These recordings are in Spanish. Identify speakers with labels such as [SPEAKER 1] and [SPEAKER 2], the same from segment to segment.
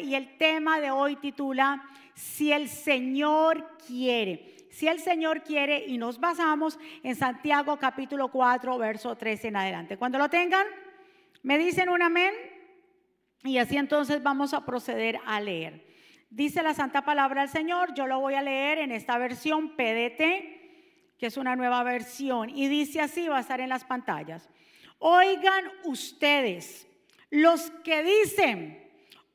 [SPEAKER 1] y el tema de hoy titula Si el Señor quiere. Si el Señor quiere y nos basamos en Santiago capítulo 4, verso 13 en adelante. Cuando lo tengan, me dicen un amén y así entonces vamos a proceder a leer. Dice la santa palabra del Señor, yo lo voy a leer en esta versión PDT, que es una nueva versión, y dice así, va a estar en las pantallas. Oigan ustedes, los que dicen,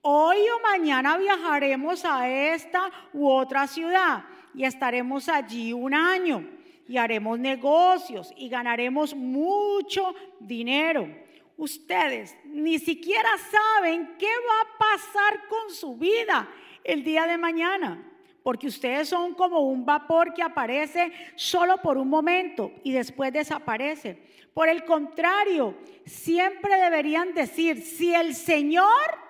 [SPEAKER 1] hoy o mañana viajaremos a esta u otra ciudad y estaremos allí un año y haremos negocios y ganaremos mucho dinero. Ustedes ni siquiera saben qué va a pasar con su vida el día de mañana, porque ustedes son como un vapor que aparece solo por un momento y después desaparece. Por el contrario, siempre deberían decir, si el Señor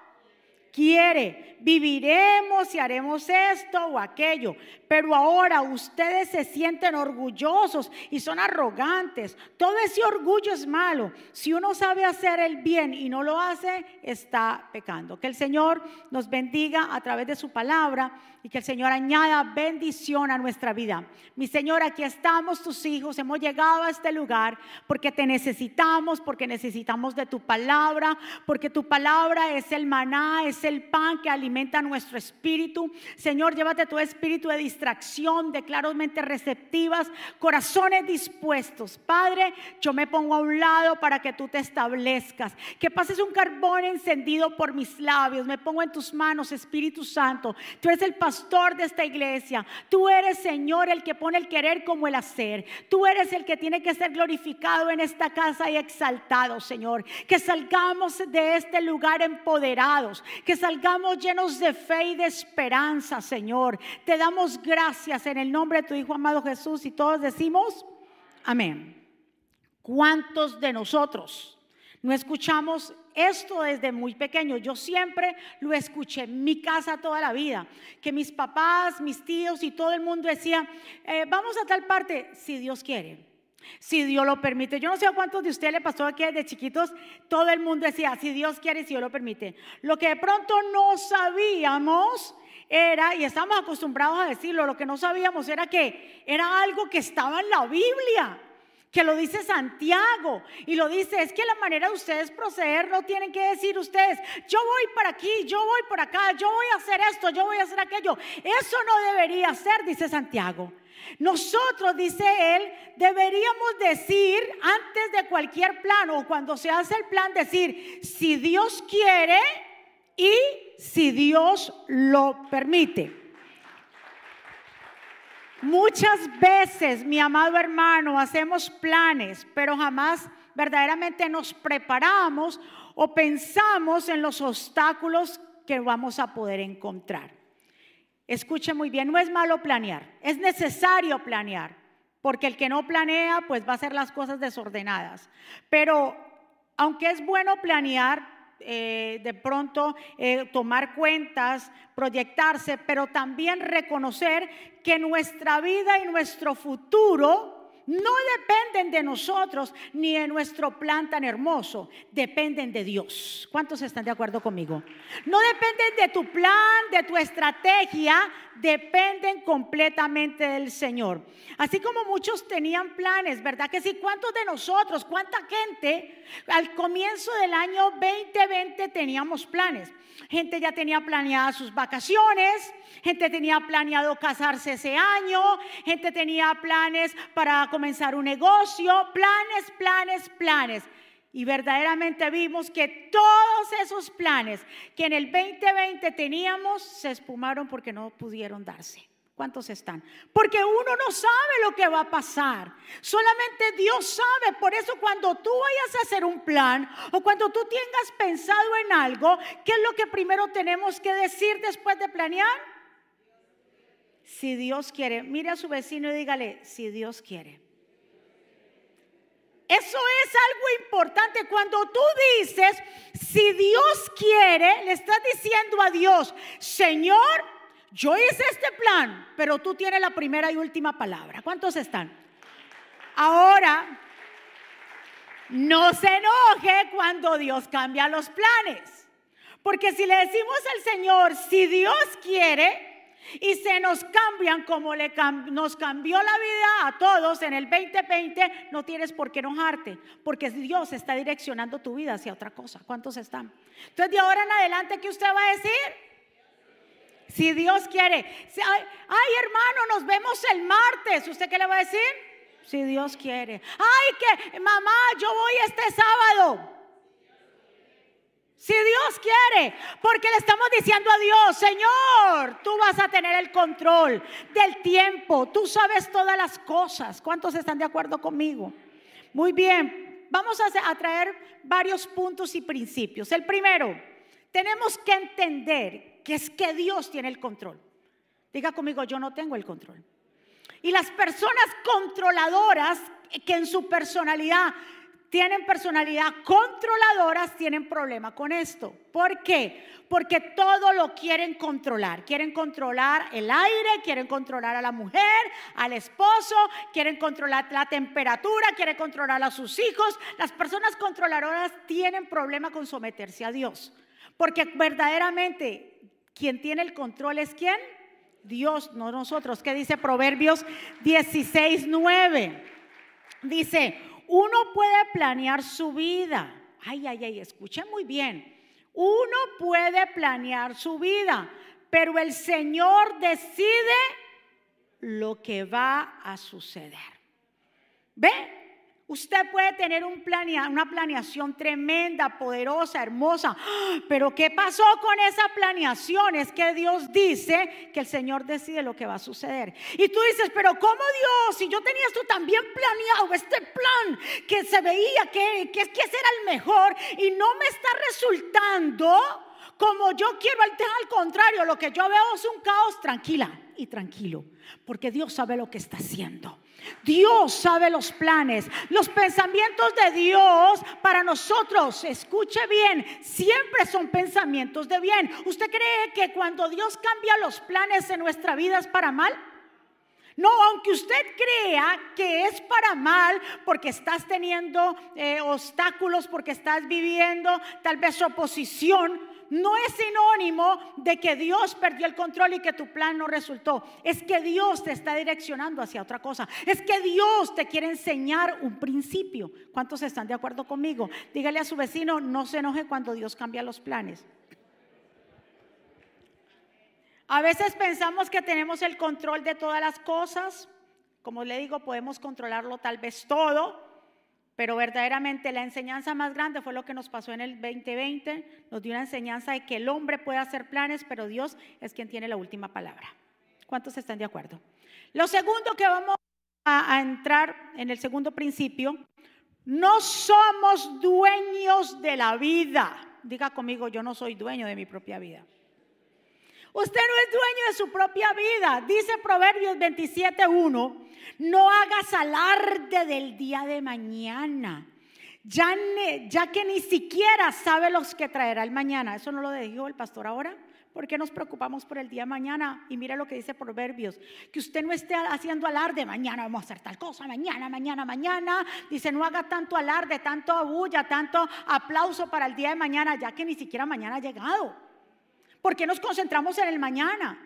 [SPEAKER 1] quiere, viviremos y haremos esto o aquello. Pero ahora ustedes se sienten orgullosos y son arrogantes. Todo ese orgullo es malo. Si uno sabe hacer el bien y no lo hace, está pecando. Que el Señor nos bendiga a través de su palabra y que el Señor añada bendición a nuestra vida. Mi Señor, aquí estamos tus hijos, hemos llegado a este lugar porque te necesitamos, porque necesitamos de tu palabra, porque tu palabra es el maná, es el pan que alimenta nuestro espíritu. Señor, llévate tu espíritu de distracción, de claros mentes receptivas, corazones dispuestos. Padre, yo me pongo a un lado para que tú te establezcas, que pases un carbón encendido por mis labios. Me pongo en tus manos, Espíritu Santo. Tú eres el pastor de esta iglesia. Tú eres, Señor, el que pone el querer como el hacer. Tú eres el que tiene que ser glorificado en esta casa y exaltado, Señor. Que salgamos de este lugar empoderados, que salgamos llenos de fe y de esperanza, Señor. Te damos gracias en el nombre de tu Hijo amado Jesús y todos decimos, amén. ¿Cuántos de nosotros no escuchamos esto desde muy pequeño. Yo siempre lo escuché en mi casa toda la vida, que mis papás, mis tíos y todo el mundo decía, eh, vamos a tal parte, si Dios quiere. Si Dios lo permite. Yo no sé a cuántos de ustedes le pasó aquí de chiquitos. Todo el mundo decía, si Dios quiere, si Dios lo permite. Lo que de pronto no sabíamos era, y estamos acostumbrados a decirlo, lo que no sabíamos era que era algo que estaba en la Biblia que lo dice Santiago y lo dice, es que la manera de ustedes proceder no tienen que decir ustedes, yo voy para aquí, yo voy por acá, yo voy a hacer esto, yo voy a hacer aquello. Eso no debería ser, dice Santiago. Nosotros, dice él, deberíamos decir antes de cualquier plan o cuando se hace el plan, decir, si Dios quiere y si Dios lo permite. Muchas veces, mi amado hermano, hacemos planes, pero jamás verdaderamente nos preparamos o pensamos en los obstáculos que vamos a poder encontrar. Escuche muy bien, no es malo planear, es necesario planear, porque el que no planea, pues va a hacer las cosas desordenadas. Pero aunque es bueno planear, eh, de pronto eh, tomar cuentas, proyectarse, pero también reconocer que nuestra vida y nuestro futuro no dependen de nosotros ni de nuestro plan tan hermoso, dependen de Dios. ¿Cuántos están de acuerdo conmigo? No dependen de tu plan, de tu estrategia, dependen completamente del Señor. Así como muchos tenían planes, ¿verdad que sí? ¿Cuántos de nosotros, cuánta gente al comienzo del año 2020 teníamos planes? Gente ya tenía planeadas sus vacaciones, gente tenía planeado casarse ese año, gente tenía planes para comenzar un negocio, planes, planes, planes. Y verdaderamente vimos que todos esos planes que en el 2020 teníamos se espumaron porque no pudieron darse. ¿Cuántos están? Porque uno no sabe lo que va a pasar. Solamente Dios sabe. Por eso cuando tú vayas a hacer un plan o cuando tú tengas pensado en algo, ¿qué es lo que primero tenemos que decir después de planear? Si Dios quiere. Mire a su vecino y dígale, si Dios quiere. Eso es algo importante. Cuando tú dices, si Dios quiere, le estás diciendo a Dios, Señor, yo hice este plan, pero tú tienes la primera y última palabra. ¿Cuántos están? Ahora, no se enoje cuando Dios cambia los planes. Porque si le decimos al Señor, si Dios quiere, y se nos cambian como le nos cambió la vida a todos en el 2020, no tienes por qué enojarte, porque Dios está direccionando tu vida hacia otra cosa. ¿Cuántos están? Entonces, de ahora en adelante, ¿qué usted va a decir? Si Dios quiere. Ay, hermano, nos vemos el martes. ¿Usted qué le va a decir? Si Dios quiere. Ay, que mamá, yo voy este sábado. Si Dios quiere, porque le estamos diciendo a Dios, Señor, tú vas a tener el control del tiempo, tú sabes todas las cosas. ¿Cuántos están de acuerdo conmigo? Muy bien, vamos a, traer varios puntos y principios. El primero, tenemos que entender que es que Dios tiene el control. Diga conmigo, yo no tengo el control. Y las personas controladoras que en su personalidad tienen personalidad controladoras, tienen problema con esto. ¿Por qué? Porque todo lo quieren controlar. Quieren controlar el aire, quieren controlar a la mujer, al esposo, quieren controlar la temperatura, quieren controlar a sus hijos. Las personas controladoras tienen problema con someterse a Dios. Porque verdaderamente quien tiene el control es quién? Dios, no nosotros. ¿Qué dice Proverbios 16, 9? Dice, uno puede planear su vida. Ay, ay, ay, escuchen muy bien. Uno puede planear su vida, pero el Señor decide lo que va a suceder. ¿Ve? Usted puede tener un una planeación tremenda, poderosa, hermosa, pero ¿qué pasó con esa planeación? Es que Dios dice que el Señor decide lo que va a suceder. Y tú dices, pero ¿cómo Dios? Si yo tenía esto también planeado, este plan que se veía que, que, que ese era el mejor y no me está resultando como yo quiero, al contrario, lo que yo veo es un caos, tranquila y tranquilo, porque Dios sabe lo que está haciendo. Dios sabe los planes, los pensamientos de Dios para nosotros, escuche bien, siempre son pensamientos de bien. ¿Usted cree que cuando Dios cambia los planes en nuestra vida es para mal? No, aunque usted crea que es para mal porque estás teniendo eh, obstáculos, porque estás viviendo tal vez oposición, no es sinónimo de que Dios perdió el control y que tu plan no resultó. Es que Dios te está direccionando hacia otra cosa. Es que Dios te quiere enseñar un principio. ¿Cuántos están de acuerdo conmigo? Dígale a su vecino, no se enoje cuando Dios cambia los planes. A veces pensamos que tenemos el control de todas las cosas. Como le digo, podemos controlarlo tal vez todo, pero verdaderamente la enseñanza más grande fue lo que nos pasó en el 2020. Nos dio una enseñanza de que el hombre puede hacer planes, pero Dios es quien tiene la última palabra. ¿Cuántos están de acuerdo? Lo segundo que vamos a, entrar en el segundo principio, no somos dueños de la vida. Diga conmigo, yo no soy dueño de mi propia vida. Usted no es dueño de su propia vida. Dice Proverbios 27.1 no hagas alarde del día de mañana. Ya, que ni siquiera sabe los que traerá el mañana. Eso no lo dijo el pastor ahora. ¿Por qué nos preocupamos por el día de mañana? Y mira lo que dice Proverbios, que usted no esté haciendo alarde, mañana vamos a hacer tal cosa, mañana, mañana, mañana. Dice, no haga tanto alarde, tanto bulla, tanto aplauso para el día de mañana, ya que ni siquiera mañana ha llegado. ¿Por qué nos concentramos en el mañana?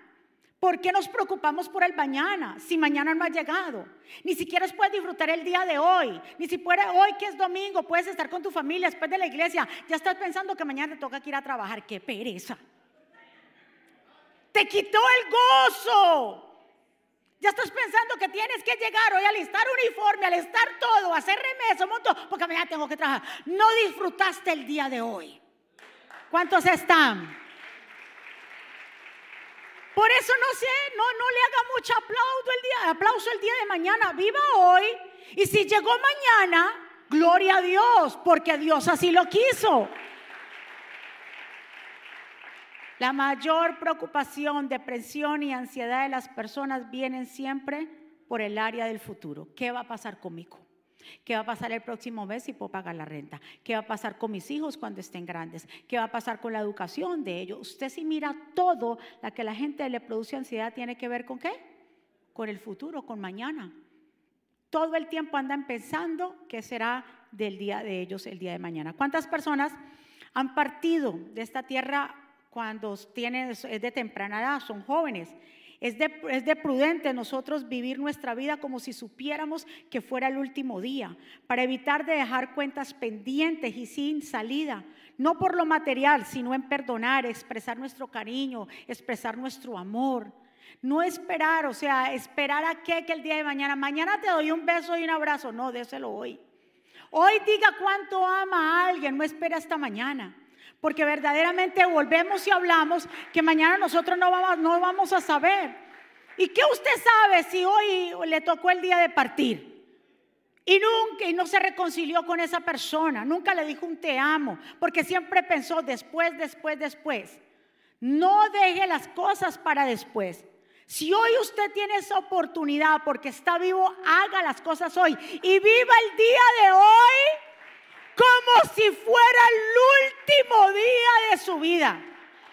[SPEAKER 1] ¿Por qué nos preocupamos por el mañana si mañana no ha llegado? Ni siquiera puedes disfrutar el día de hoy. Ni siquiera hoy que es domingo puedes estar con tu familia después de la iglesia. Ya estás pensando que mañana te toca ir a trabajar. ¡Qué pereza! Te quitó el gozo. Ya estás pensando que tienes que llegar hoy a alistar uniforme, alistar todo, hacer remesa, un montón, porque mañana tengo que trabajar. No disfrutaste el día de hoy. ¿Cuántos están? Por eso no sé, no, no le haga mucho aplauso el día, aplauso el día de mañana. Viva hoy. Y si llegó mañana, gloria a Dios, porque Dios así lo quiso. La mayor preocupación, depresión y ansiedad de las personas vienen siempre por el área del futuro. ¿Qué va a pasar conmigo? ¿Qué va a pasar el próximo mes si puedo pagar la renta? ¿Qué va a pasar con mis hijos cuando estén grandes? ¿Qué va a pasar con la educación de ellos? Usted si mira todo, la que la gente le produce ansiedad tiene que ver con qué? Con el futuro, con mañana. Todo el tiempo andan pensando qué será del día de ellos el día de mañana. ¿Cuántas personas Han partido de esta tierra cuando tienen, es de temprana edad, son jóvenes. Es de, es de, prudente nosotros vivir nuestra vida como si supiéramos que fuera el último día, para evitar de dejar cuentas pendientes y sin salida, no por lo material, sino en perdonar, expresar nuestro cariño, expresar nuestro amor. No esperar, o sea, esperar a qué que el día de mañana, mañana te doy un beso y un abrazo, no, déselo hoy. Hoy diga cuánto ama a alguien, no espera hasta mañana. Porque verdaderamente volvemos y hablamos que mañana nosotros no vamos, no vamos a saber. ¿Y qué usted sabe si hoy le tocó el día de partir? Y nunca, y no se reconcilió con esa persona, nunca le dijo un te amo, porque siempre pensó después, después, después. No deje las cosas para después. Si hoy usted tiene esa oportunidad porque está vivo, haga las cosas hoy y viva el día de hoy como si fuera el último día de su vida.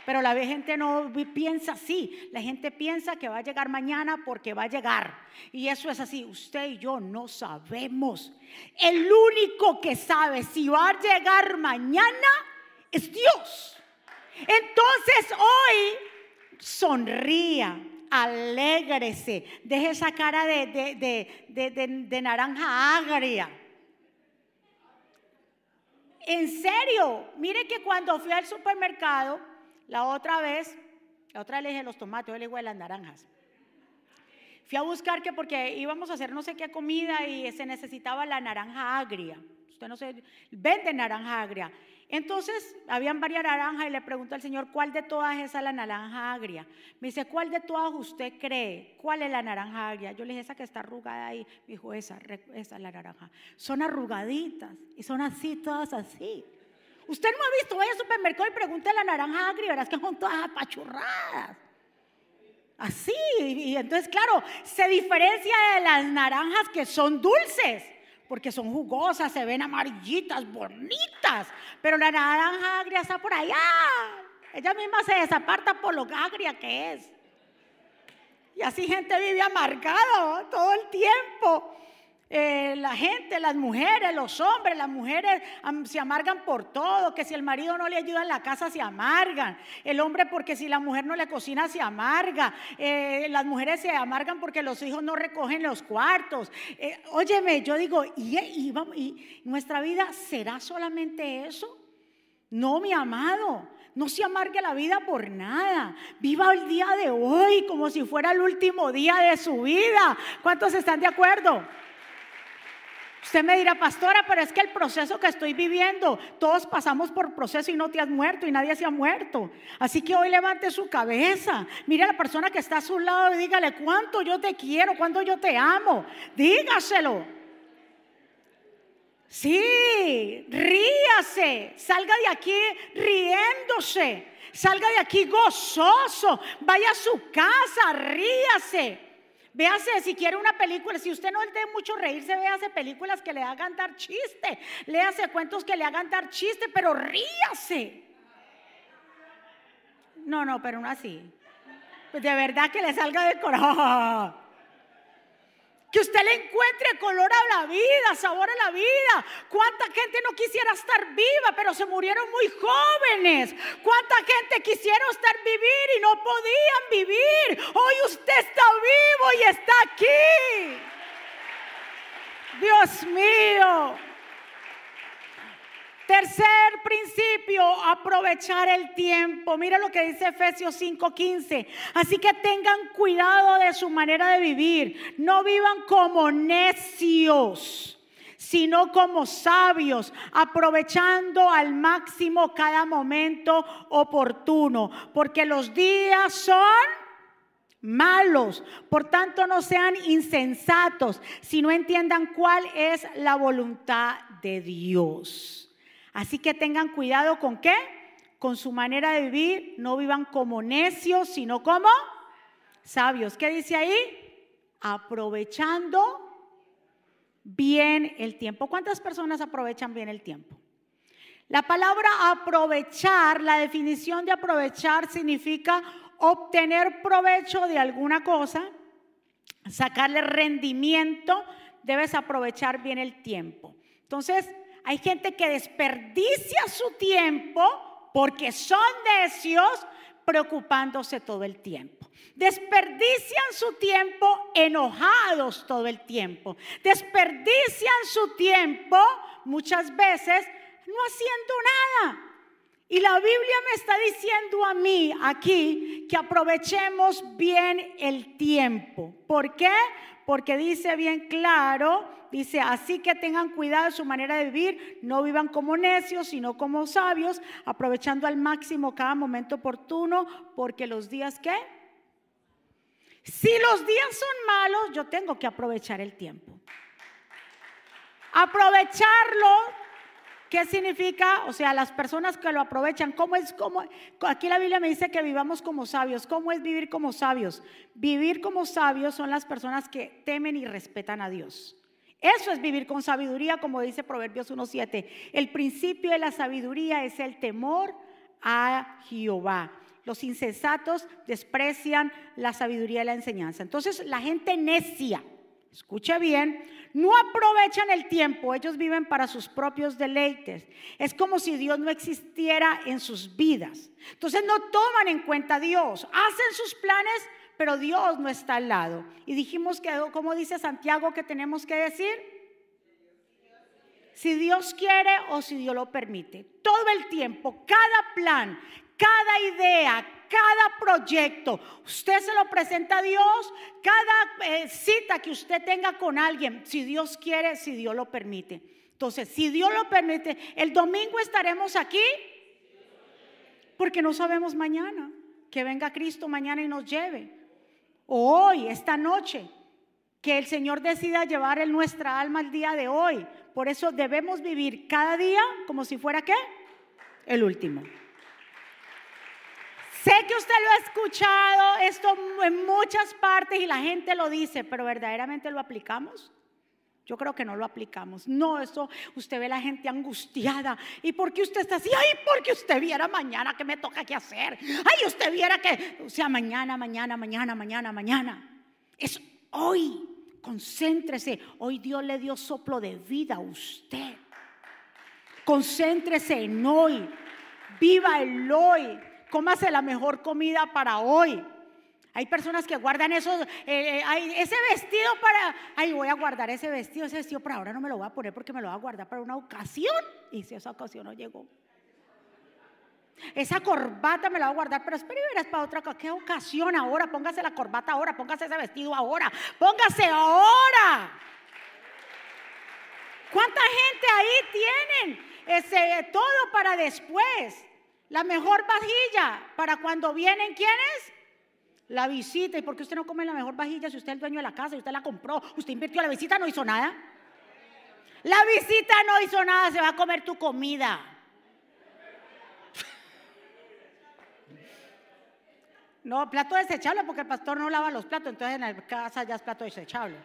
[SPEAKER 1] Pero la gente no piensa así. La gente piensa que va a llegar mañana porque va a llegar. Y eso es así. Usted y yo no sabemos. El único que sabe si va a llegar mañana es Dios. Entonces hoy sonría alégrese, deje esa cara de, naranja agria. En serio, mire que cuando fui al supermercado, la otra vez, la otra le dije los tomates, yo le digo de las naranjas. Fui a buscar que porque íbamos a hacer no sé qué comida y se necesitaba la naranja agria. Usted no se vende naranja agria. Entonces, habían varias naranjas y le pregunto al Señor, ¿cuál de todas es la naranja agria? Me dice, ¿cuál de todas usted cree? ¿Cuál es la naranja agria? Yo le dije, esa que está arrugada ahí. Me dijo, esa, esa es la naranja. Son arrugaditas y son así, todas así. Usted no ha visto, vaya al supermercado y pregunte a la naranja agria, verás que son todas apachurradas. Así, y entonces, claro, se diferencia de las naranjas que son dulces porque son jugosas, se ven amarillitas, bonitas, pero la naranja agria está por allá. Ella misma se desaparta por lo agria que es. Y así gente vive amargado todo el tiempo. Eh, la gente, las mujeres, los hombres, las mujeres se amargan por todo, que si el marido no le ayuda en la casa se amargan, el hombre porque si la mujer no le cocina se amarga, eh, las mujeres se amargan porque los hijos no recogen los cuartos. Eh, óyeme, yo digo, ¿y, ¿y nuestra vida será solamente eso? No, mi amado. No se amargue la vida por nada. Viva el día de hoy como si fuera el último día de su vida. ¿Cuántos están de acuerdo? Usted me dirá, pastora, pero es que el proceso que estoy viviendo, todos pasamos por proceso y no te has muerto y nadie se ha muerto. Así que hoy levante su cabeza, mire a la persona que está a su lado y dígale cuánto yo te quiero, cuánto yo te amo. Dígaselo. Sí, ríase, salga de aquí riéndose, salga de aquí gozoso, vaya a su casa, ríase. Véase si quiere una película, si usted no le mucho reírse, véase películas que le hagan dar chiste, léase cuentos que le hagan dar chiste, pero ríase. No, no, pero no así. Pues de verdad que le salga de corazón. Que usted le encuentre color a la vida, sabor a la vida. ¿Cuánta gente no quisiera estar viva, pero se murieron muy jóvenes? ¿Cuánta gente quisiera estar vivir y no podían vivir? Hoy usted está vivo y está aquí. Dios mío. Tercer principio, aprovechar el tiempo. Mira lo que dice Efesios 5:15. Así que tengan cuidado de su manera de vivir. No vivan como necios, sino como sabios, aprovechando al máximo cada momento oportuno, porque los días son malos. Por tanto, no sean insensatos, sino entiendan cuál es la voluntad de Dios. Así que tengan cuidado con qué? Con su manera de vivir. No vivan como necios, sino como sabios. ¿Qué dice ahí? Aprovechando bien el tiempo. ¿Cuántas personas aprovechan bien el tiempo? La palabra aprovechar, la definición de aprovechar significa obtener provecho de alguna cosa, sacarle rendimiento, debes aprovechar bien el tiempo. Entonces, Hay gente que desperdicia su tiempo porque son necios preocupándose todo el tiempo. Desperdician su tiempo enojados todo el tiempo. Desperdician su tiempo muchas veces no haciendo nada. Y la Biblia me está diciendo a mí aquí que aprovechemos bien el tiempo. ¿Por qué? Porque dice bien claro, dice, así que tengan cuidado de su manera de vivir, no vivan como necios, sino como sabios, aprovechando al máximo cada momento oportuno, porque los días ¿qué? Si los días son malos, yo tengo que aprovechar el tiempo. Aprovecharlo ¿Qué significa? O sea, las personas que lo aprovechan, ¿cómo es como aquí la Biblia me dice que vivamos como sabios? ¿Cómo es vivir como sabios? Vivir como sabios son las personas que temen y respetan a Dios. Eso es vivir con sabiduría, como dice Proverbios 1:7. El principio de la sabiduría es el temor a Jehová. Los insensatos desprecian la sabiduría y la enseñanza. Entonces, la gente necia, escuche bien, no aprovechan el tiempo, ellos viven para sus propios deleites. Es como si Dios no existiera en sus vidas. Entonces no toman en cuenta a Dios, hacen sus planes, pero Dios no está al lado. Y dijimos que, como dice Santiago, que tenemos que decir, si Dios quiere o si Dios lo permite. Todo el tiempo, cada plan, cada idea, cada proyecto, usted se lo presenta a Dios, cada eh, cita que usted tenga con alguien, si Dios quiere, si Dios lo permite. Entonces, si Dios lo permite, el domingo estaremos aquí porque no sabemos mañana que venga Cristo mañana y nos lleve. O hoy, esta noche, que el Señor decida llevar nuestra alma el día de hoy. Por eso debemos vivir cada día como si fuera qué? El último. Sé que usted lo ha escuchado esto en muchas partes y la gente lo dice, pero verdaderamente lo aplicamos. Yo creo que no lo aplicamos. No, eso usted ve la gente angustiada. ¿Y por qué usted está así? Ay, porque usted viera mañana que me toca qué hacer. Ay, usted viera que, o sea, mañana, mañana, mañana, mañana, mañana. Es hoy. Concéntrese. Hoy Dios le dio soplo de vida a usted. Concéntrese en hoy. Viva el hoy cómase la mejor comida para hoy. Hay personas que guardan eso, eh, eh, ese vestido para, ay, voy a guardar ese vestido, ese vestido para ahora no me lo voy a poner porque me lo voy a guardar para una ocasión. Y si esa ocasión no llegó. Esa corbata me la voy a guardar, pero espera y verás para otra ¿Qué ocasión ahora? Póngase la corbata ahora, póngase ese vestido ahora, póngase ahora. ¿Cuánta gente ahí tienen ese todo para después? La mejor vajilla para cuando vienen, ¿quiénes? La visita. ¿Y por qué usted no come la mejor vajilla si usted es el dueño de la casa y usted la compró? Usted invirtió la visita, no hizo nada. La visita no hizo nada, se va a comer tu comida. No, plato desechable porque el pastor no lava los platos, entonces en la casa ya es plato desechable.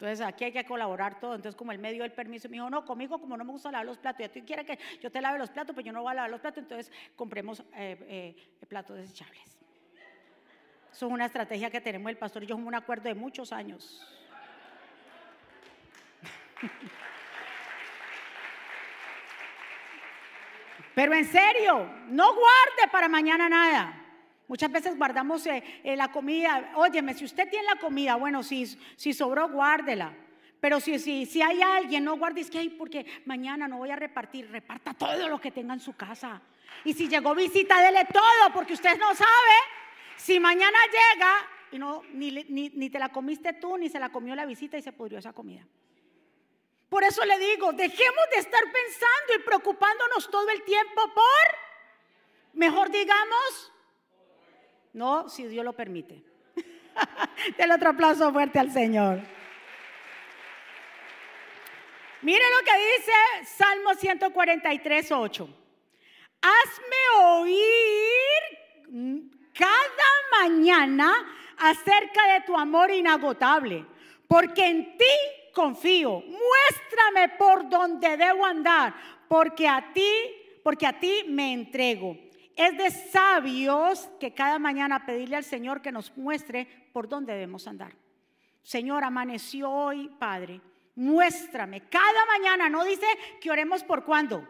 [SPEAKER 1] Entonces aquí hay que colaborar todo. Entonces como el medio del permiso me dijo, no, conmigo como no me gusta lavar los platos, y tú quieres que yo te lave los platos, pues yo no voy a lavar los platos, entonces compremos eh, eh, platos desechables. Eso es una estrategia que tenemos el pastor y yo como un acuerdo de muchos años. Pero en serio, no guarde para mañana nada. Muchas veces guardamos eh, eh, la comida. Óyeme, si usted tiene la comida, bueno, si, sobró, guárdela. Pero si, si, si hay alguien, no guardes que hay porque mañana no voy a repartir. Reparta todo lo que tenga en su casa. Y si llegó visita, dele todo, porque usted no sabe si mañana llega y no, ni, ni, ni te la comiste tú, ni se la comió la visita y se pudrió esa comida. Por eso le digo, dejemos de estar pensando y preocupándonos todo el tiempo por, mejor digamos, no, si Dios lo permite. Del otro aplauso fuerte al Señor. Mire lo que dice Salmo 143, 8. Hazme oír cada mañana acerca de tu amor inagotable, porque en ti confío. Muéstrame por donde debo andar, porque a ti, porque a ti me entrego. Es de sabios que cada mañana pedirle al Señor que nos muestre por dónde debemos andar. Señor, amaneció hoy, Padre. muéstrame. Cada mañana, no dice que oremos por cuándo.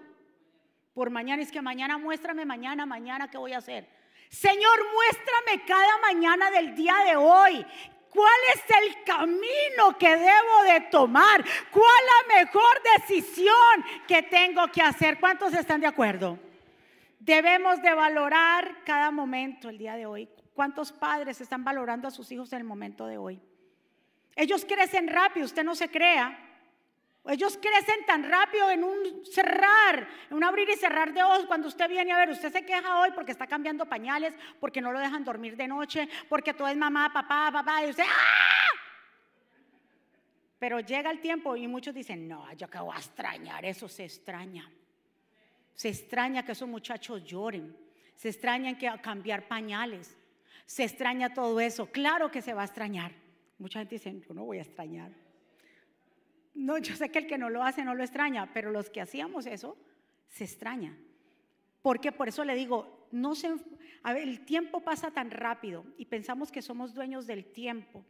[SPEAKER 1] Por mañana, es que mañana muéstrame, mañana, mañana, ¿qué voy a hacer? Señor, muéstrame cada mañana del día de hoy. ¿Cuál es el camino que debo de tomar? ¿Cuál la mejor decisión que tengo que hacer? ¿Cuántos están de acuerdo? Debemos de valorar cada momento el día de hoy. ¿Cuántos padres están valorando a sus hijos en el momento de hoy? Ellos crecen rápido, usted no se crea. Ellos crecen tan rápido en un cerrar, en un abrir y cerrar de ojos. Cuando usted viene a ver, usted se queja hoy porque está cambiando pañales, porque no lo dejan dormir de noche, porque todo es mamá, papá, papá, y usted, ¡ah! Pero llega el tiempo y muchos dicen, no, yo que voy a extrañar, eso se extraña. Se extraña que esos muchachos lloren, se extraña que cambiar pañales, se extraña todo eso. Claro que se va a extrañar. Mucha gente dice, yo no voy a extrañar. No, yo sé que el que no lo hace no lo extraña, pero los que hacíamos eso, se extraña. Porque por eso le digo, no se, el tiempo pasa tan rápido y pensamos que somos dueños del tiempo,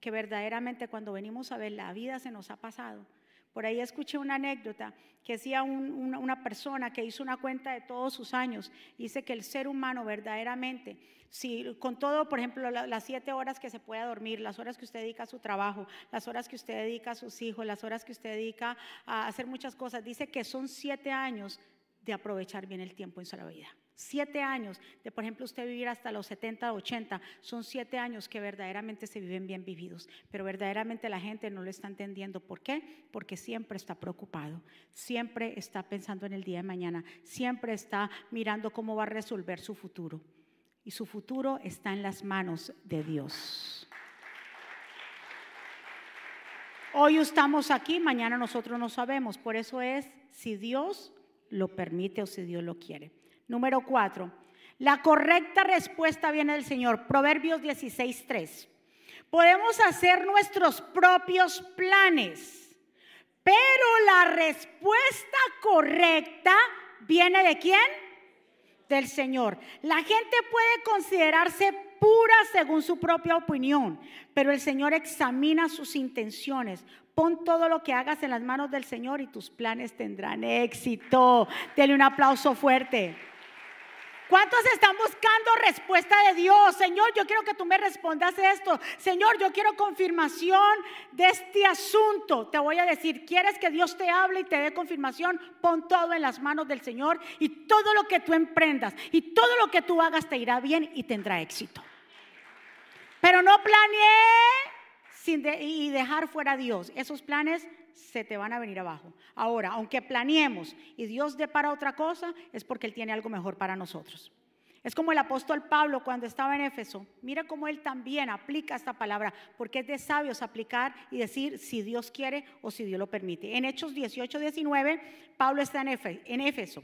[SPEAKER 1] que verdaderamente cuando venimos a ver la vida se nos ha pasado. Por ahí escuché una anécdota que decía una, persona que hizo una cuenta de todos sus años. Dice que el ser humano verdaderamente, si con todo, por ejemplo, las siete horas que se pueda dormir, las horas que usted dedica a su trabajo, las horas que usted dedica a sus hijos, las horas que usted dedica a hacer muchas cosas, dice que son siete años de aprovechar bien el tiempo en su vida. Siete años de, por ejemplo, usted vivir hasta los 70, 80, son siete años que verdaderamente se viven bien vividos, pero verdaderamente la gente no lo está entendiendo. ¿Por qué? Porque siempre está preocupado, siempre está pensando en el día de mañana, siempre está mirando cómo va a resolver su futuro. Y su futuro está en las manos de Dios. Hoy estamos aquí, mañana nosotros no sabemos. Por eso es si Dios lo permite o si Dios lo quiere. Número cuatro, la correcta respuesta viene del Señor. Proverbios 16, 3. Podemos hacer nuestros propios planes, pero la respuesta correcta viene de quién? Del Señor. La gente puede considerarse pura según su propia opinión, pero el Señor examina sus intenciones. Pon todo lo que hagas en las manos del Señor y tus planes tendrán éxito. Dele un aplauso fuerte. ¿Cuántos están buscando respuesta de Dios? Señor, yo quiero que tú me respondas esto. Señor, yo quiero confirmación de este asunto. Te voy a decir, ¿quieres que Dios te hable y te dé confirmación? Pon todo en las manos del Señor y todo lo que tú emprendas y todo lo que tú hagas te irá bien y tendrá éxito. Pero no planeé sin y dejar fuera a Dios. Esos planes se te van a venir abajo. Ahora, aunque planeemos y Dios dé para otra cosa, es porque Él tiene algo mejor para nosotros. Es como el apóstol Pablo cuando estaba en Éfeso. Mira cómo él también aplica esta palabra, porque es de sabios aplicar y decir si Dios quiere o si Dios lo permite. En Hechos 18, 19, Pablo está en Éfeso.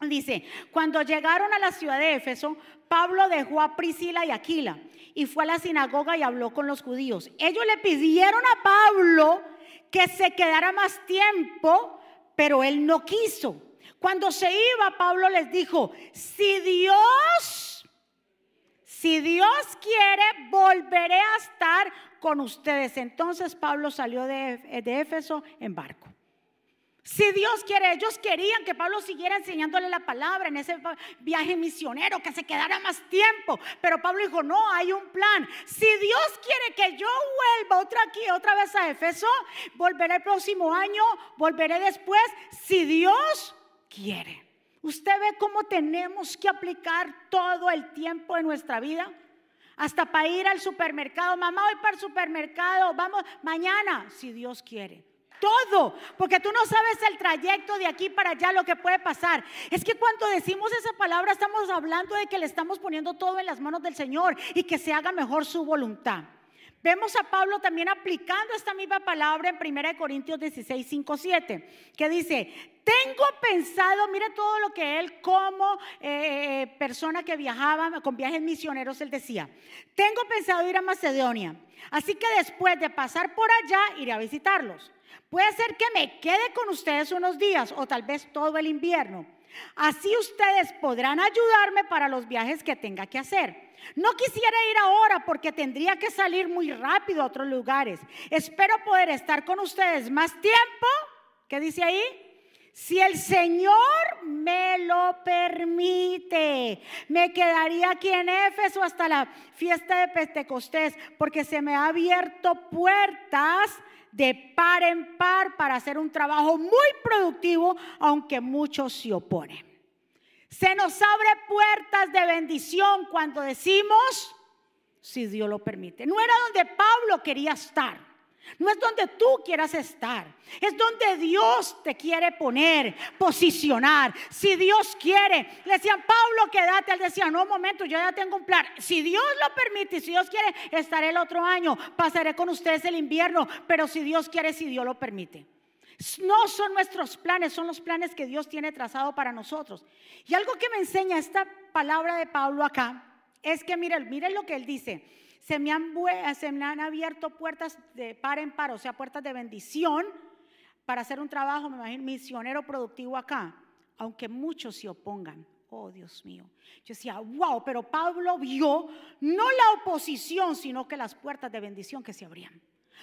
[SPEAKER 1] Dice, cuando llegaron a la ciudad de Éfeso, Pablo dejó a Priscila y Aquila y fue a la sinagoga y habló con los judíos. Ellos le pidieron a Pablo que se quedara más tiempo, pero él no quiso. Cuando se iba, Pablo les dijo, si Dios, si Dios quiere, volveré a estar con ustedes. Entonces Pablo salió de, de Éfeso en barco. Si Dios quiere, ellos querían que Pablo siguiera enseñándole la palabra en ese viaje misionero, que se quedara más tiempo. Pero Pablo dijo, no, hay un plan. Si Dios quiere que yo vuelva otra aquí, otra vez a Efeso, volveré el próximo año, volveré después, si Dios quiere. Usted ve cómo tenemos que aplicar todo el tiempo en nuestra vida. Hasta para ir al supermercado. Mamá, voy para el supermercado. Vamos mañana, si Dios quiere todo, porque tú no sabes el trayecto de aquí para allá, lo que puede pasar. Es que cuando decimos esa palabra estamos hablando de que le estamos poniendo todo en las manos del Señor y que se haga mejor su voluntad. Vemos a Pablo también aplicando esta misma palabra en 1 Corintios 16, 5, 7, que dice, tengo pensado, mire todo lo que él como eh, eh, persona que viajaba con viajes misioneros, él decía, tengo pensado ir a Macedonia, así que después de pasar por allá iré a visitarlos. Puede ser que me quede con ustedes unos días o tal vez todo el invierno. Así ustedes podrán ayudarme para los viajes que tenga que hacer. No quisiera ir ahora porque tendría que salir muy rápido a otros lugares. Espero poder estar con ustedes más tiempo. ¿Qué dice ahí? Si el Señor me lo permite, me quedaría aquí en Éfeso hasta la fiesta de Pentecostés, porque se me ha abierto puertas de par en par para hacer un trabajo muy productivo, aunque muchos se oponen. Se nos abre puertas de bendición cuando decimos, si Dios lo permite. No era donde Pablo quería estar. No es donde tú quieras estar, es donde Dios te quiere poner, posicionar. Si Dios quiere, le decían Pablo, quédate. Él decía, no, un momento, yo ya tengo un plan. Si Dios lo permite, si Dios quiere, estaré el otro año, pasaré con ustedes el invierno. Pero si Dios quiere, si Dios lo permite. No son nuestros planes, son los planes que Dios tiene trazado para nosotros. Y algo que me enseña esta palabra de Pablo acá es que miren, miren lo que él dice se me han, se me han abierto puertas de par en par, o sea, puertas de bendición para hacer un trabajo, me imagino, misionero productivo acá, aunque muchos se opongan. Oh, Dios mío. Yo decía, wow, pero Pablo vio no la oposición, sino que las puertas de bendición que se abrían.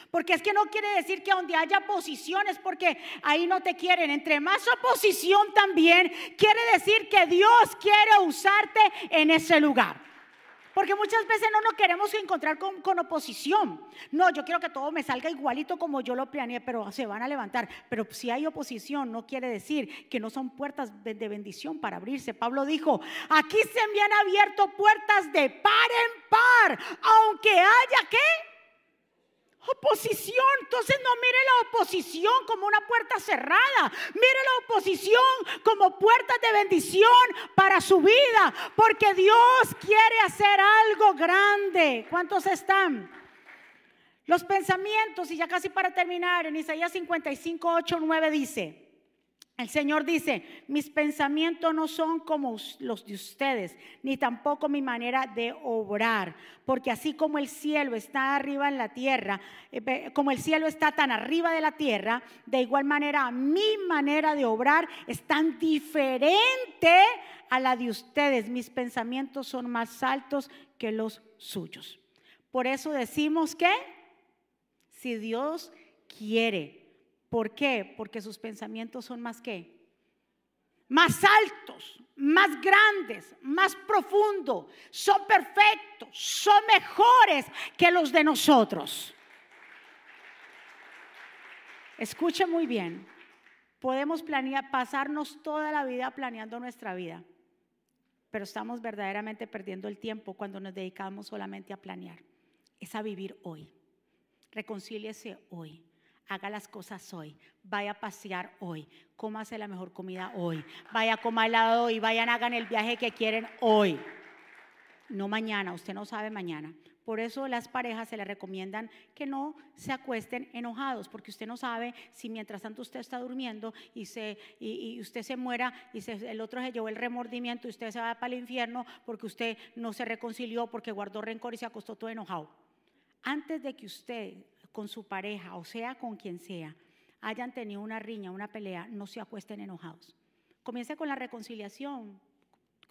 [SPEAKER 1] Porque es que no quiere decir que donde haya oposiciones, porque ahí no te quieren. Entre más oposición también quiere decir que Dios quiere usarte en ese lugar. Porque muchas veces no nos queremos encontrar con, oposición. No, yo quiero que todo me salga igualito como yo lo planeé, pero se van a levantar. Pero si hay oposición, no quiere decir que no son puertas de, bendición para abrirse. Pablo dijo, aquí se me han abierto puertas de par en par, aunque haya que Oposición, entonces no mire la oposición como una puerta cerrada, mire la oposición como puertas de bendición para su vida, porque Dios quiere hacer algo grande. ¿Cuántos están? Los pensamientos, y ya casi para terminar, en Isaías 55, 8, 9 dice, el Señor dice, mis pensamientos no son como los de ustedes, ni tampoco mi manera de obrar, porque así como el cielo está arriba en la tierra, eh, como el cielo está tan arriba de la tierra, de igual manera mi manera de obrar es tan diferente a la de ustedes. Mis pensamientos son más altos que los suyos. Por eso decimos que si Dios quiere, ¿Por qué? Porque sus pensamientos son más que más altos, más grandes, más profundos, son perfectos, son mejores que los de nosotros. Escuche muy bien. Podemos planear, pasarnos toda la vida planeando nuestra vida, pero estamos verdaderamente perdiendo el tiempo cuando nos dedicamos solamente a planear. Es a vivir hoy. Reconcíliese hoy haga las cosas hoy, vaya a pasear hoy, cómase la mejor comida hoy, vaya a comer helado hoy, vayan, hagan el viaje que quieren hoy. No mañana, usted no sabe mañana. Por eso las parejas se le recomiendan que no se acuesten enojados, porque usted no sabe si mientras tanto usted está durmiendo y, se, y, usted se muera y el otro se llevó el remordimiento y usted se va para el infierno porque usted no se reconcilió, porque guardó rencor y se acostó todo enojado. Antes de que usted con su pareja, o sea, con quien sea, hayan tenido una riña, una pelea, no se acuesten enojados. Comience con la reconciliación.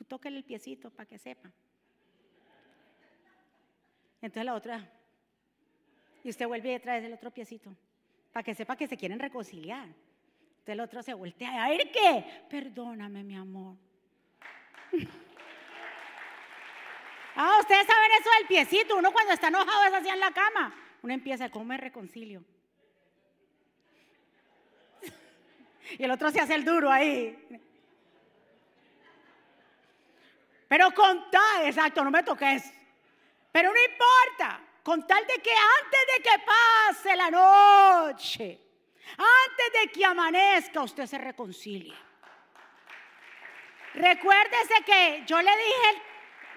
[SPEAKER 1] Tóquele el piecito para que sepa. Entonces la otra, y usted vuelve detrás del otro piecito, para que sepa que se quieren reconciliar. Entonces el otro se voltea, a ver qué, perdóname mi amor. ah, ustedes saben eso del piecito, uno cuando está enojado es así en la cama uno empieza, a comer reconcilio? y el otro se hace el duro ahí. Pero con tal, exacto, no me toques. Pero no importa, con tal de que antes de que pase la noche, antes de que amanezca, usted se reconcilie. Recuérdese que yo le dije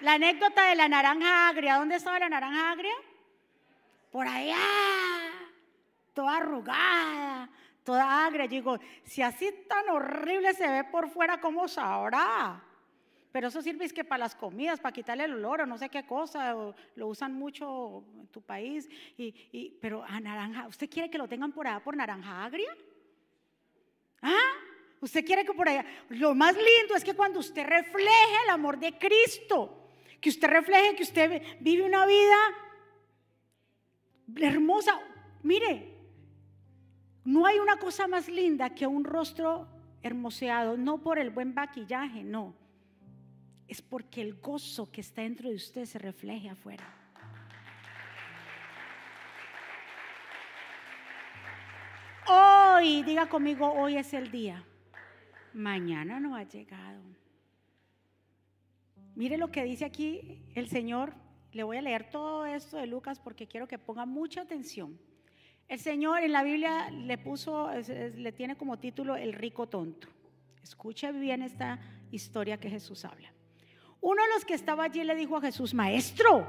[SPEAKER 1] la anécdota de la naranja agria. ¿Dónde estaba la naranja agria? Por allá, toda arrugada, toda agria. digo, si así tan horrible se ve por fuera, ¿cómo sabrá? Pero eso sirve es que para las comidas, para quitarle el olor o no sé qué cosa, lo usan mucho en tu país. Y, pero a naranja, ¿usted quiere que lo tengan por allá por naranja agria? ¿Ah? Usted quiere que por allá. Lo más lindo es que cuando usted refleje el amor de Cristo, que usted refleje que usted vive una vida hermosa. Mire, no hay una cosa más linda que un rostro hermoseado, no por el buen maquillaje, no. Es porque el gozo que está dentro de usted se refleje afuera. Hoy, diga conmigo, hoy es el día. Mañana no ha llegado. Mire lo que dice aquí el Señor. Le voy a leer todo esto de Lucas porque quiero que ponga mucha atención. El Señor en la Biblia le puso, le tiene como título el rico tonto. Escuche bien esta historia que Jesús habla. Uno de los que estaba allí le dijo a Jesús, maestro,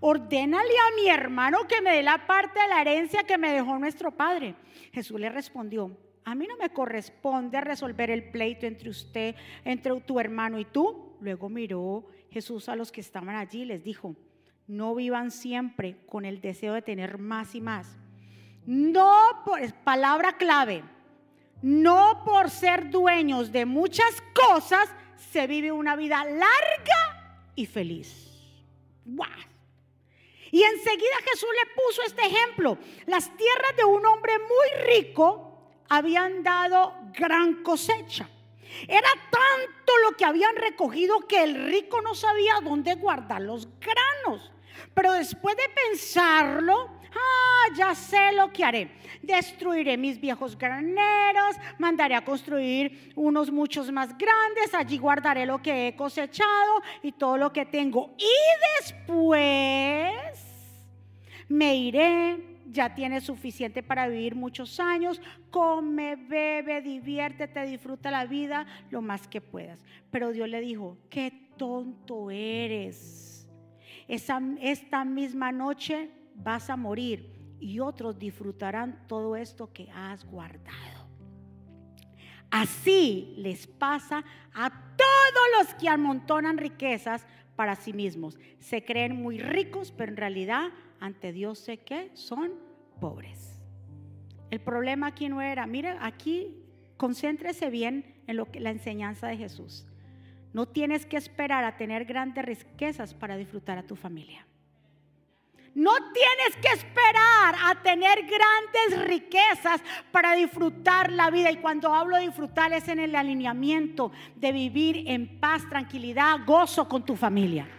[SPEAKER 1] ordénale a mi hermano que me dé la parte de la herencia que me dejó nuestro padre. Jesús le respondió, a mí no me corresponde resolver el pleito entre usted, entre tu hermano y tú. Luego miró Jesús a los que estaban allí y les dijo, no vivan siempre con el deseo de tener más y más no por, palabra clave, no por ser dueños de muchas cosas se vive una vida larga y feliz. Y enseguida Jesús le puso este ejemplo. Las tierras de un hombre muy rico habían dado gran cosecha. Era tanto lo que habían recogido que el rico no sabía dónde guardar los granos. Pero después de pensarlo, ah, ya sé lo que haré. Destruiré mis viejos graneros, mandaré a construir unos muchos más grandes, allí guardaré lo que he cosechado y todo lo que tengo. Y después me iré ya tienes suficiente para vivir muchos años, come, bebe, diviértete, disfruta la vida lo más que puedas. Pero Dios le dijo, qué tonto eres. Esta misma noche vas a morir y otros disfrutarán todo esto que has guardado. Así les pasa a todos los que amontonan riquezas para sí mismos. Se creen muy ricos, pero en realidad ante Dios sé que son pobres. El problema aquí no era, mire, aquí concéntrese bien en lo que la enseñanza de Jesús. No tienes que esperar a tener grandes riquezas para disfrutar a tu familia. No tienes que esperar a tener grandes riquezas para disfrutar la vida. Y cuando hablo de disfrutar es en el alineamiento de vivir en paz, tranquilidad, gozo con tu familia.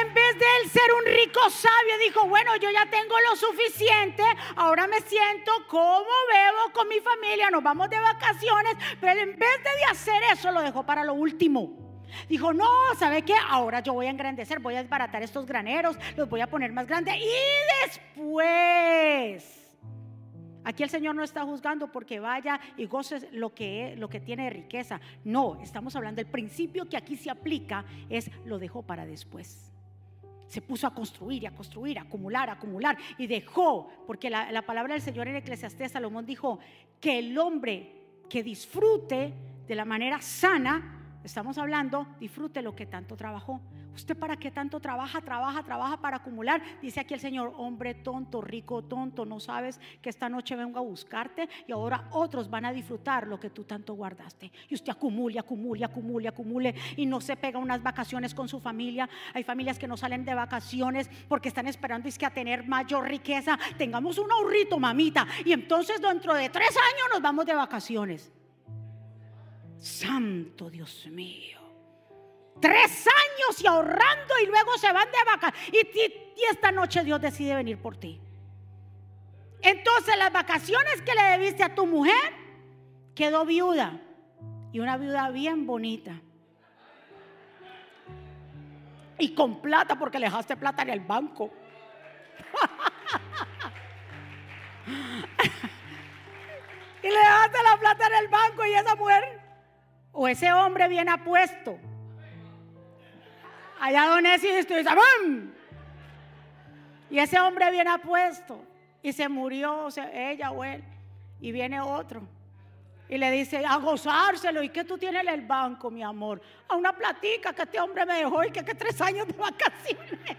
[SPEAKER 1] En vez de él ser un rico sabio, dijo, bueno, yo ya tengo lo suficiente, ahora me siento como bebo con mi familia, nos vamos de vacaciones, pero en vez de hacer eso, lo dejó para lo último. Dijo, no, ¿sabe qué? Ahora yo voy a engrandecer, voy a desbaratar estos graneros, los voy a poner más grandes. Y después, aquí el Señor no está juzgando porque vaya y goce lo que, lo que tiene de riqueza. No, estamos hablando del principio que aquí se aplica es lo dejó para después. Se puso a construir y a construir, a acumular, a acumular y dejó, porque la, la palabra del Señor en Eclesiastés Salomón dijo que el hombre que disfrute de la manera sana, Estamos hablando, disfrute lo que tanto trabajó. ¿Usted para qué tanto trabaja, trabaja, trabaja para acumular? Dice aquí el Señor, hombre tonto, rico tonto, no sabes que esta noche vengo a buscarte y ahora otros van a disfrutar lo que tú tanto guardaste. Y usted acumule, acumule, acumule, acumule y no se pega unas vacaciones con su familia. Hay familias que no salen de vacaciones porque están esperando es que a tener mayor riqueza. Tengamos un ahorrito, mamita. Y entonces dentro de tres años nos vamos de vacaciones. Santo Dios mío. Tres años y ahorrando y luego se van de vacaciones. Y, esta noche Dios decide venir por ti. Entonces las vacaciones que le debiste a tu mujer quedó viuda. Y una viuda bien bonita. Y con plata porque le dejaste plata en el banco. y le dejaste la plata en el banco y esa mujer o ese hombre bien apuesto. Allá don Esi dice, Y ese hombre bien apuesto. Y se murió, o ella o él. Y viene otro. Y le dice, a gozárselo. ¿Y qué tú tienes en el banco, mi amor? A una platica que este hombre me dejó y que, que tres años de vacaciones.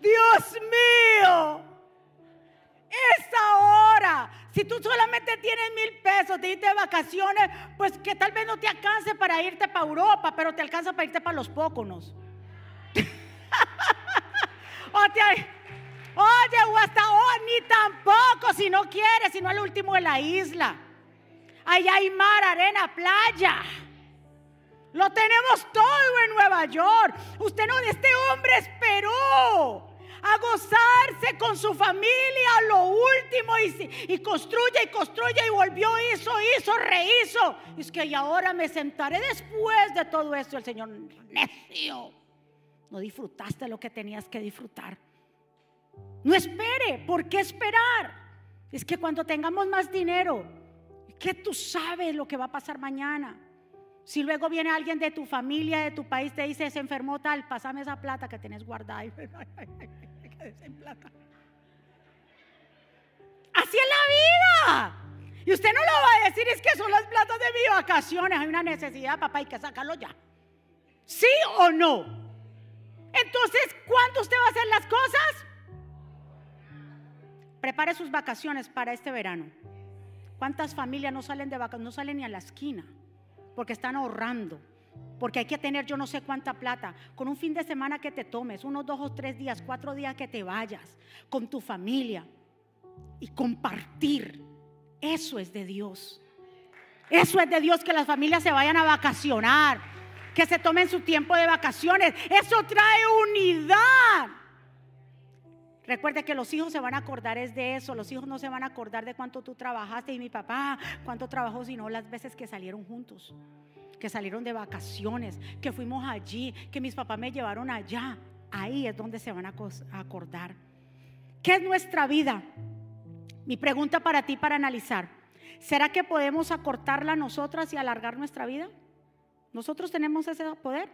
[SPEAKER 1] Dios mío. Es ahora. Si tú solamente tienes mil pesos de irte de vacaciones, pues que tal vez no te alcance para irte para Europa, pero te alcanza para irte para los Póconos. oye, o hasta oh, ni tampoco si no quieres, sino al último de la isla. Allá hay mar, arena, playa. Lo tenemos todo en Nueva York. Usted no, este hombre esperó a gozarse con su familia lo último y, construye y construye y volvió, hizo, hizo, rehizo. Es que y ahora me sentaré después de todo esto. El Señor necio. No disfrutaste lo que tenías que disfrutar. No espere. ¿Por qué esperar? Es que cuando tengamos más dinero, que tú sabes lo que va a pasar mañana. Si luego viene alguien de tu familia, de tu país, te dice, se enfermó tal, pásame esa plata que tenés guardada. Así es la vida. Y usted no lo va a decir, es que son las platas de mis vacaciones. Hay una necesidad, papá, hay que sacarlo ya. ¿Sí o no? Entonces, ¿cuándo usted va a hacer las cosas? Prepare sus vacaciones para este verano. ¿Cuántas familias no salen de vacaciones? No salen ni a la esquina porque están ahorrando. Porque hay que tener yo no sé cuánta plata. Con un fin de semana que te tomes, unos dos o tres días, cuatro días que te vayas con tu familia y compartir. Eso es de Dios. Eso es de Dios que las familias se vayan a vacacionar, que se tomen su tiempo de vacaciones. Eso trae unidad. Recuerde que los hijos se van a acordar es de eso. Los hijos no se van a acordar de cuánto tú trabajaste y mi papá cuánto trabajó, sino las veces que salieron juntos, que salieron de vacaciones, que fuimos allí, que mis papás me llevaron allá. Ahí es donde se van a acordar. ¿Qué es nuestra vida? Mi pregunta para ti para analizar. ¿Será que podemos acortarla nosotras y alargar nuestra vida? ¿Nosotros tenemos ese poder?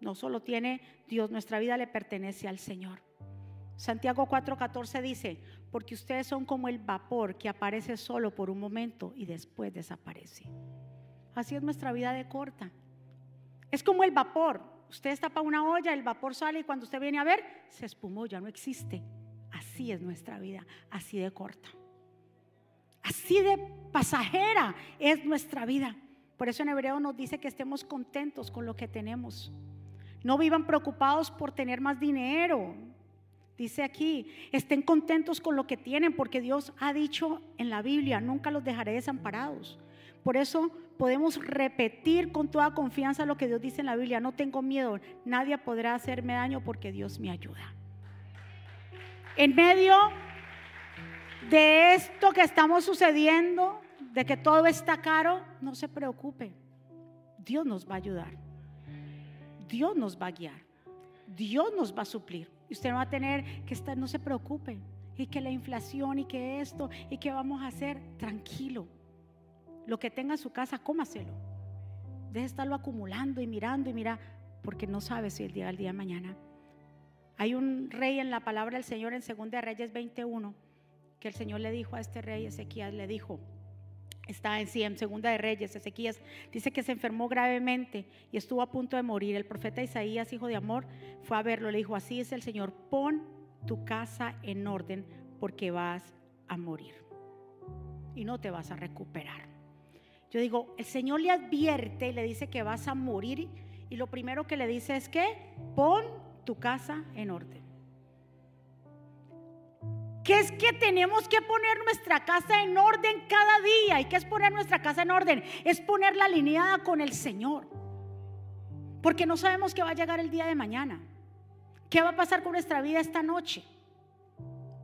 [SPEAKER 1] No solo tiene Dios, nuestra vida le pertenece al Señor. Santiago 4:14 dice, porque ustedes son como el vapor que aparece solo por un momento y después desaparece. Así es nuestra vida de corta. Es como el vapor. Usted tapa una olla, el vapor sale y cuando usted viene a ver, se espumó, ya no existe. Así es nuestra vida, así de corta. Así de pasajera es nuestra vida. Por eso en Hebreo nos dice que estemos contentos con lo que tenemos. No vivan preocupados por tener más dinero, Dice aquí, estén contentos con lo que tienen porque Dios ha dicho en la Biblia, nunca los dejaré desamparados. Por eso podemos repetir con toda confianza lo que Dios dice en la Biblia, no tengo miedo, nadie podrá hacerme daño porque Dios me ayuda. En medio de esto que estamos sucediendo, de que todo está caro, no se preocupe. Dios nos va a ayudar. Dios nos va a guiar. Dios nos va a suplir. Y usted no va a tener que estar, no se preocupe. Y que la inflación y que esto y que vamos a hacer, tranquilo. Lo que tenga en su casa, cómaselo. Deje estarlo acumulando y mirando y mira, porque no sabe si el día del día de mañana. Hay un rey en la palabra del Señor en 2 Reyes 21 que el Señor le dijo a este rey Ezequías, le dijo, está en sí, en Segunda de Reyes, Ezequías dice que se enfermó gravemente y estuvo a punto de morir. El profeta Isaías, hijo de amor, fue a verlo, le dijo, así es el Señor, pon tu casa en orden porque vas a morir y no te vas a recuperar. Yo digo, el Señor le advierte y le dice que vas a morir y lo primero que le dice es que pon tu casa en orden que es que tenemos que poner nuestra casa en orden cada día. ¿Y qué es poner nuestra casa en orden? Es ponerla alineada con el Señor. Porque no sabemos qué va a llegar el día de mañana. ¿Qué va a pasar con nuestra vida esta noche?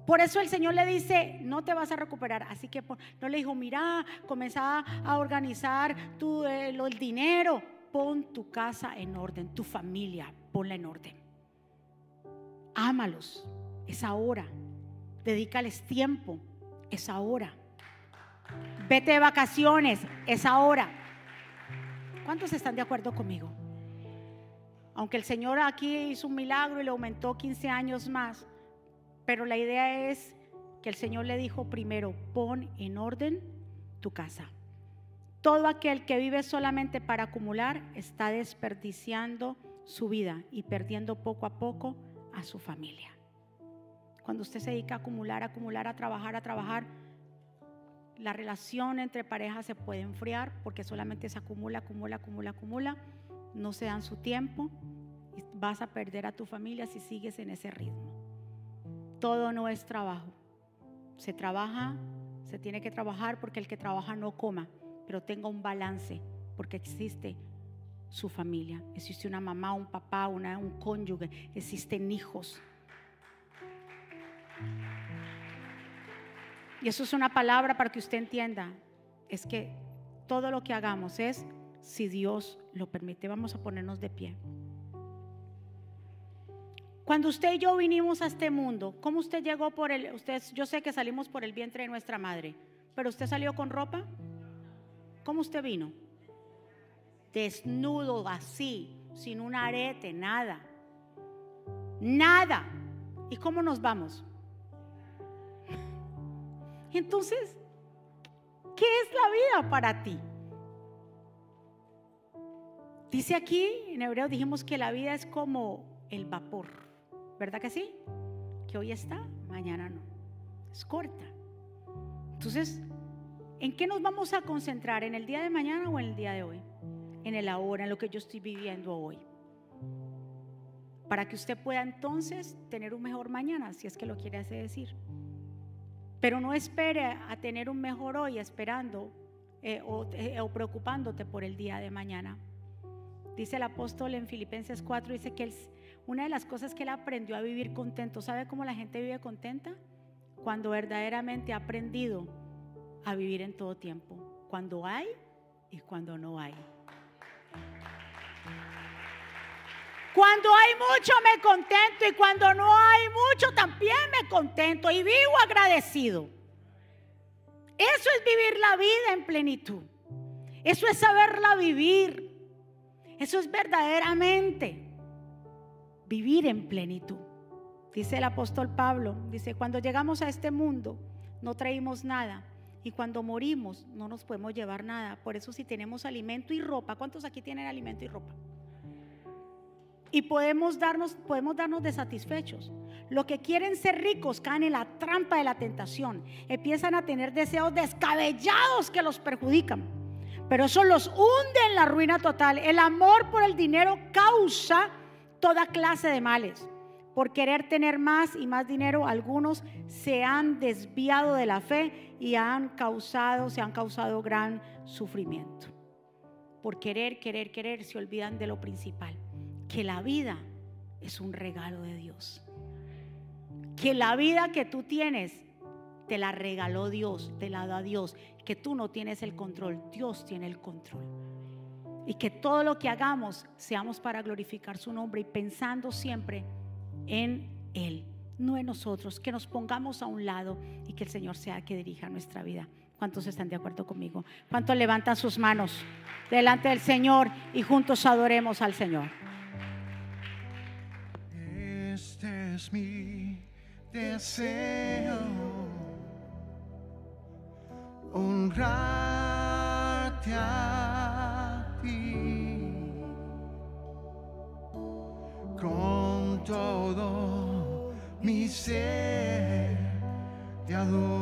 [SPEAKER 1] Por eso el Señor le dice, no te vas a recuperar. Así que no le dijo, mira, comenzá a organizar tu, eh, el dinero. Pon tu casa en orden, tu familia, ponla en orden. Ámalos, es ahora. Dedícales tiempo, es ahora. Vete de vacaciones, es ahora. ¿Cuántos están de acuerdo conmigo? Aunque el Señor aquí hizo un milagro y le aumentó 15 años más, pero la idea es que el Señor le dijo primero, pon en orden tu casa. Todo aquel que vive solamente para acumular está desperdiciando su vida y perdiendo poco a poco a su familia. Cuando usted se dedica a acumular, a acumular, a trabajar, a trabajar, la relación entre parejas se puede enfriar porque solamente se acumula, acumula, acumula, acumula. No se dan su tiempo y vas a perder a tu familia si sigues en ese ritmo. Todo no es trabajo. Se trabaja, se tiene que trabajar porque el que trabaja no coma, pero tenga un balance porque existe su familia. Existe una mamá, un papá, una, un cónyuge, existen hijos. Y eso es una palabra para que usted entienda. Es que todo lo que hagamos es, si Dios lo permite, vamos a ponernos de pie. Cuando usted y yo vinimos a este mundo, ¿cómo usted llegó por el, usted, yo sé que salimos por el vientre de nuestra madre, pero usted salió con ropa? ¿Cómo usted vino? Desnudo, así, sin un arete, nada. Nada. ¿Y cómo nos vamos? Entonces, ¿qué es la vida para ti? Dice aquí, en hebreo dijimos que la vida es como el vapor, ¿verdad que sí? Que hoy está, mañana no. Es corta. Entonces, ¿en qué nos vamos a concentrar? ¿En el día de mañana o en el día de hoy? En el ahora, en lo que yo estoy viviendo hoy. Para que usted pueda entonces tener un mejor mañana, si es que lo quiere decir. Pero no espere a tener un mejor hoy esperando eh, eh, o, preocupándote por el día de mañana. Dice el apóstol en Filipenses 4, dice que una de las cosas que él aprendió a vivir contento, ¿sabe cómo la gente vive contenta? Cuando verdaderamente ha aprendido a vivir en todo tiempo, cuando hay y cuando no hay. Cuando hay mucho me contento y cuando no hay mucho también me contento y vivo agradecido. Eso es vivir la vida en plenitud. Eso es saberla vivir. Eso es verdaderamente vivir en plenitud. Dice el apóstol Pablo, dice, cuando llegamos a este mundo no traímos nada y cuando morimos no nos podemos llevar nada. Por eso si tenemos alimento y ropa, ¿cuántos aquí tienen alimento y ropa? y podemos darnos, podemos darnos de satisfechos. Los que quieren ser ricos caen en la trampa de la tentación. Empiezan a tener deseos descabellados que los perjudican. Pero eso los hunde en la ruina total. El amor por el dinero causa toda clase de males. Por querer tener más y más dinero, algunos se han desviado de la fe y han causado, se han causado gran sufrimiento. Por querer, querer, querer, se olvidan de lo principal que la vida es un regalo de Dios. Que la vida que tú tienes te la regaló Dios, te la da Dios. Que tú no tienes el control, Dios tiene el control. Y que todo lo que hagamos seamos para glorificar su nombre y pensando siempre en Él, no en nosotros. Que nos pongamos a un lado y que el Señor sea el que dirija nuestra vida. ¿Cuántos están de acuerdo conmigo? ¿Cuántos levantan sus manos delante del Señor y juntos adoremos al Señor?
[SPEAKER 2] es mi deseo. Honrarte a mi ser, te adoro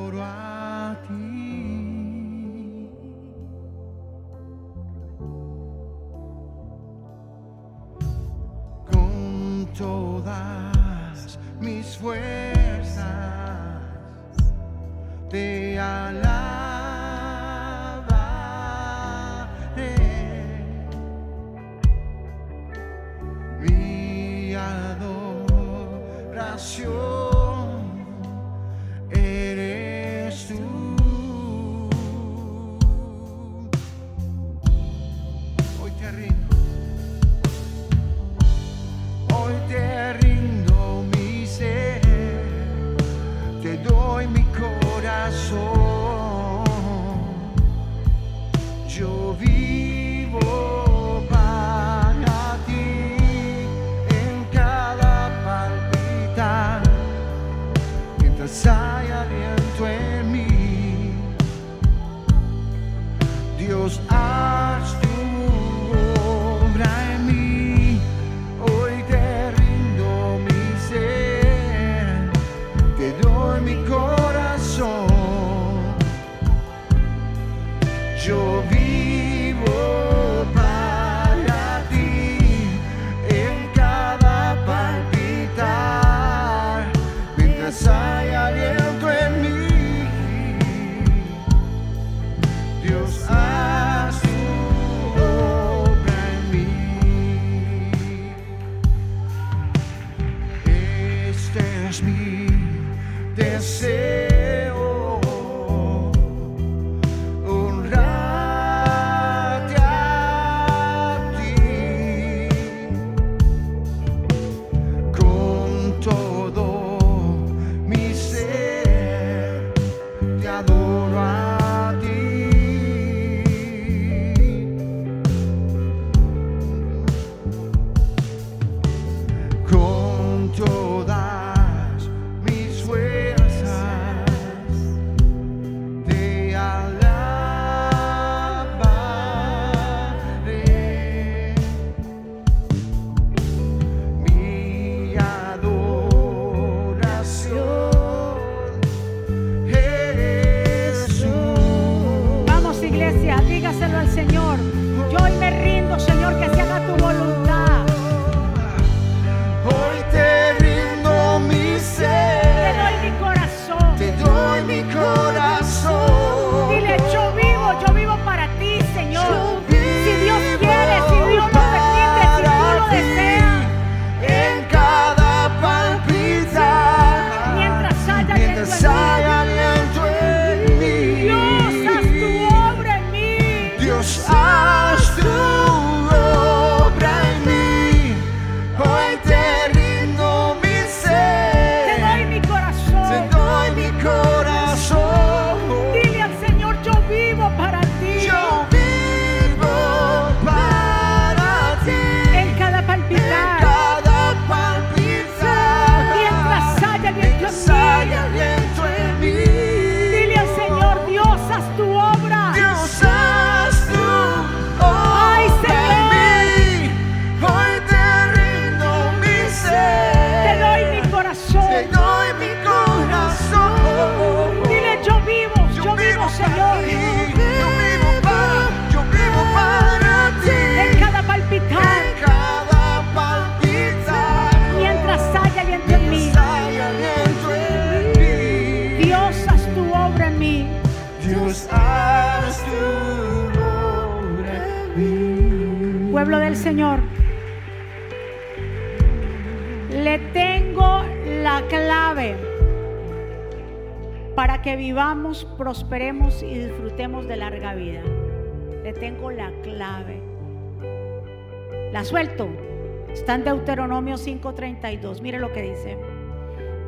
[SPEAKER 1] vivamos, prosperemos y disfrutemos de larga vida. Le tengo la clave. La suelto. Está en Deuteronomio 5:32. Mire lo que dice.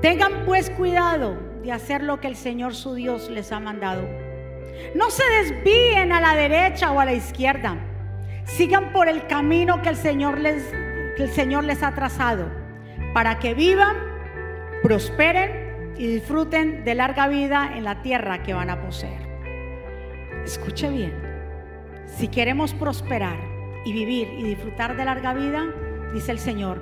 [SPEAKER 1] Tengan pues cuidado de hacer lo que el Señor su Dios les ha mandado. No se desvíen a la derecha o a la izquierda. Sigan por el camino que el Señor les, que el Señor les ha trazado para que vivan, prosperen y disfruten de larga vida en la tierra que van a poseer. Escuche bien. Si queremos prosperar y vivir y disfrutar de larga vida, dice el Señor,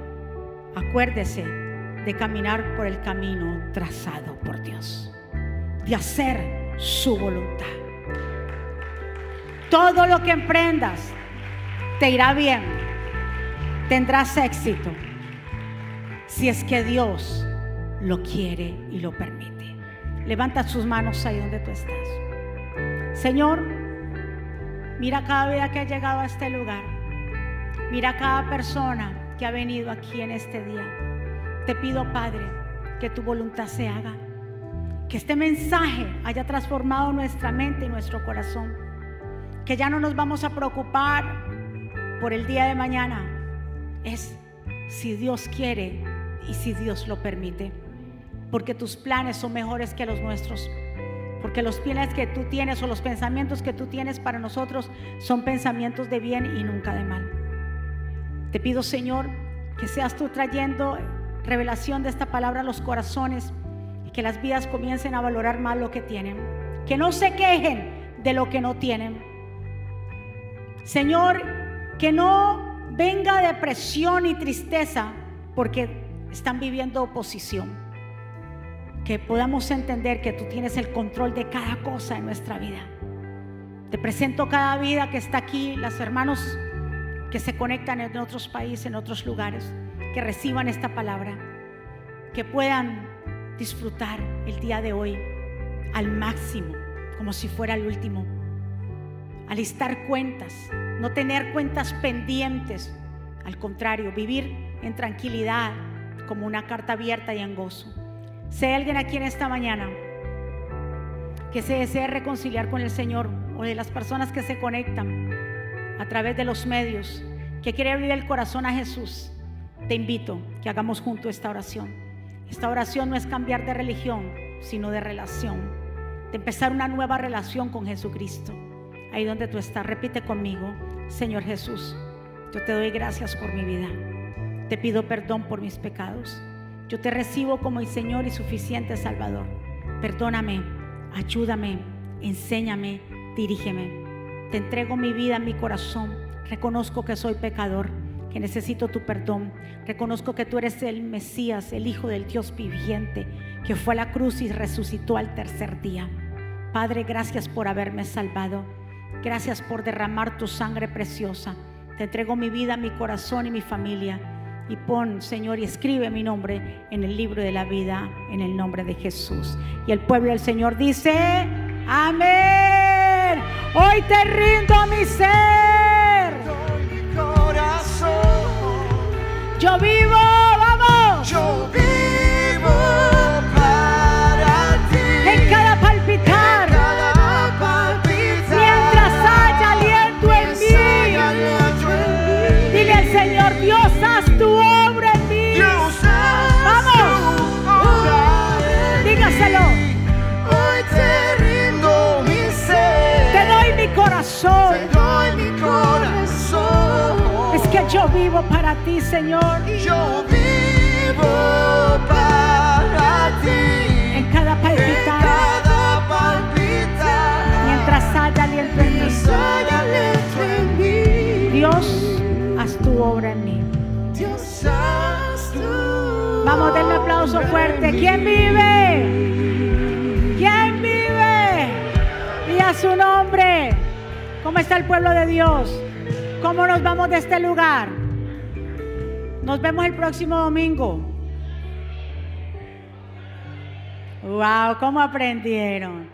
[SPEAKER 1] acuérdese de caminar por el camino trazado por Dios, de hacer su voluntad. Todo lo que emprendas te irá bien, tendrás éxito, si es que Dios lo quiere y lo permite. Levanta sus manos ahí donde tú estás. Señor, mira cada vida que ha llegado a este lugar. Mira cada persona que ha venido aquí en este día. Te pido, Padre, que tu voluntad se haga. Que este mensaje haya transformado nuestra mente y nuestro corazón. Que ya no nos vamos a preocupar por el día de mañana. Es si Dios quiere y si Dios lo permite. Porque tus planes son mejores que los nuestros. Porque los planes que tú tienes o los pensamientos que tú tienes para nosotros son pensamientos de bien y nunca de mal. Te pido, Señor, que seas tú trayendo revelación de esta palabra a los corazones y que las vidas comiencen a valorar más lo que tienen. Que no se quejen de lo que no tienen. Señor, que no venga depresión y tristeza porque están viviendo oposición. Que podamos entender que tú tienes el control de cada cosa en nuestra vida. Te presento cada vida que está aquí, las hermanos que se conectan en otros países, en otros lugares, que reciban esta palabra, que puedan disfrutar el día de hoy al máximo, como si fuera el último. Alistar cuentas, no tener cuentas pendientes, al contrario, vivir en tranquilidad como una carta abierta y en gozo. Si hay alguien aquí en esta mañana que se desea reconciliar con el Señor o de las personas que se conectan a través de los medios, que quiere abrir el corazón a Jesús, te invito que hagamos junto esta oración. Esta oración no es cambiar de religión, sino de relación, de empezar una nueva relación con Jesucristo. Ahí donde tú estás, repite conmigo, Señor Jesús, yo te doy gracias por mi vida. Te pido perdón por mis pecados. Yo te recibo como mi Señor y suficiente Salvador. Perdóname, ayúdame, enséñame, dirígeme. Te entrego mi vida, mi corazón. Reconozco que soy pecador, que necesito tu perdón. Reconozco que tú eres el Mesías, el Hijo del Dios viviente, que fue a la cruz y resucitó al tercer día. Padre, gracias por haberme salvado. Gracias por derramar tu sangre preciosa. Te entrego mi vida, mi corazón y mi familia. Y pon, Señor, y escribe mi nombre en el libro de la vida, en el nombre de Jesús. Y el pueblo del Señor dice, amén. Hoy te rindo mi ser.
[SPEAKER 2] Doy mi corazón.
[SPEAKER 1] Yo vivo, vamos.
[SPEAKER 2] Yo vivo
[SPEAKER 1] yo vivo para ti, Señor.
[SPEAKER 2] Yo vivo para ti.
[SPEAKER 1] En cada
[SPEAKER 2] En
[SPEAKER 1] palpitar.
[SPEAKER 2] cada palpitar.
[SPEAKER 1] Mientras haya aliento en mí. Dios, haz tu obra en mí.
[SPEAKER 2] Dios, haz tu
[SPEAKER 1] Vamos, denle aplauso fuerte. ¿Quién vive? ¿Quién vive? Y a su nombre. ¿Cómo está el pueblo de Dios? ¿Cómo nos vamos de este lugar? Nos vemos el próximo domingo. Wow, ¿cómo aprendieron?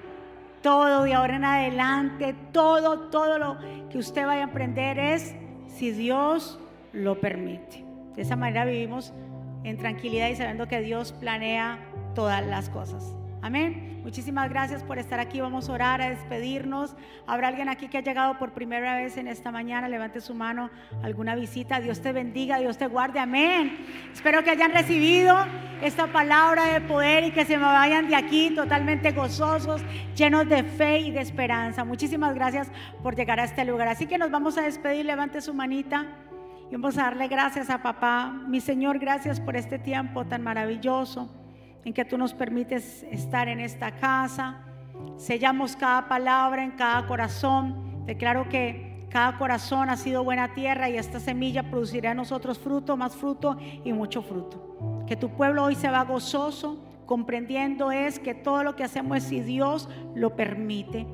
[SPEAKER 1] Todo de ahora en adelante, todo, todo lo que usted vaya a aprender es si Dios lo permite. De esa manera vivimos en tranquilidad y sabiendo que Dios planea todas las cosas. Amén. Muchísimas gracias por estar aquí. Vamos a orar, a despedirnos. Habrá alguien aquí que ha llegado por primera vez en esta mañana. Levante su mano. Alguna visita. Dios te bendiga, Dios te guarde. Amén. Espero que hayan recibido esta palabra de poder y que se me vayan de aquí totalmente gozosos, llenos de fe y de esperanza. Muchísimas gracias por llegar a este lugar. Así que nos vamos a despedir. Levante su manita. Y vamos a darle gracias a papá. Mi Señor, gracias por este tiempo tan maravilloso en que tú nos permites estar en esta casa. Sellamos cada palabra en cada corazón. Declaro que cada corazón ha sido buena tierra y esta semilla producirá en nosotros fruto, más fruto y mucho fruto. Que tu pueblo hoy se va gozoso, comprendiendo es que todo lo que hacemos es si Dios lo permite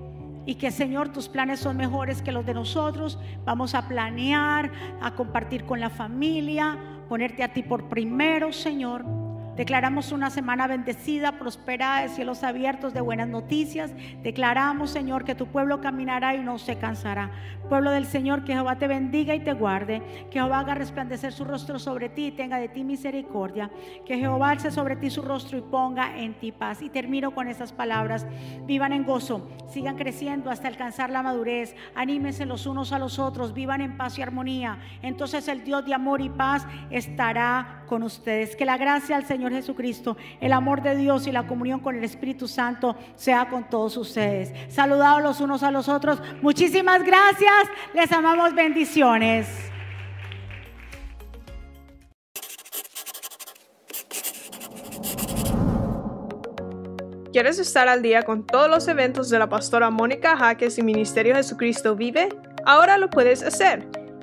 [SPEAKER 1] y que Señor tus planes son mejores que los de nosotros. Vamos a planear, a compartir con la familia, ponerte a ti por primero, Señor. Declaramos una semana bendecida, prosperada, de cielos abiertos, de buenas noticias. Declaramos, Señor, que tu pueblo caminará y no se cansará. Pueblo del Señor, que Jehová te bendiga y te guarde. Que Jehová haga resplandecer su rostro sobre ti y tenga de ti misericordia. Que Jehová alce sobre ti su rostro y ponga en ti paz. Y termino con estas palabras. Vivan en gozo, sigan creciendo hasta alcanzar la madurez. Anímense los unos a los otros, vivan en paz y armonía. Entonces el Dios de amor y paz estará con ustedes. Que la gracia al Señor Jesucristo, el amor de Dios y la comunión con el Espíritu Santo sea con todos ustedes. Saludados los unos a los otros. Muchísimas gracias. Les amamos bendiciones.
[SPEAKER 3] ¿Quieres estar al día con todos los eventos de la pastora Mónica Jaques y Ministerio Jesucristo Vive? Ahora lo puedes hacer.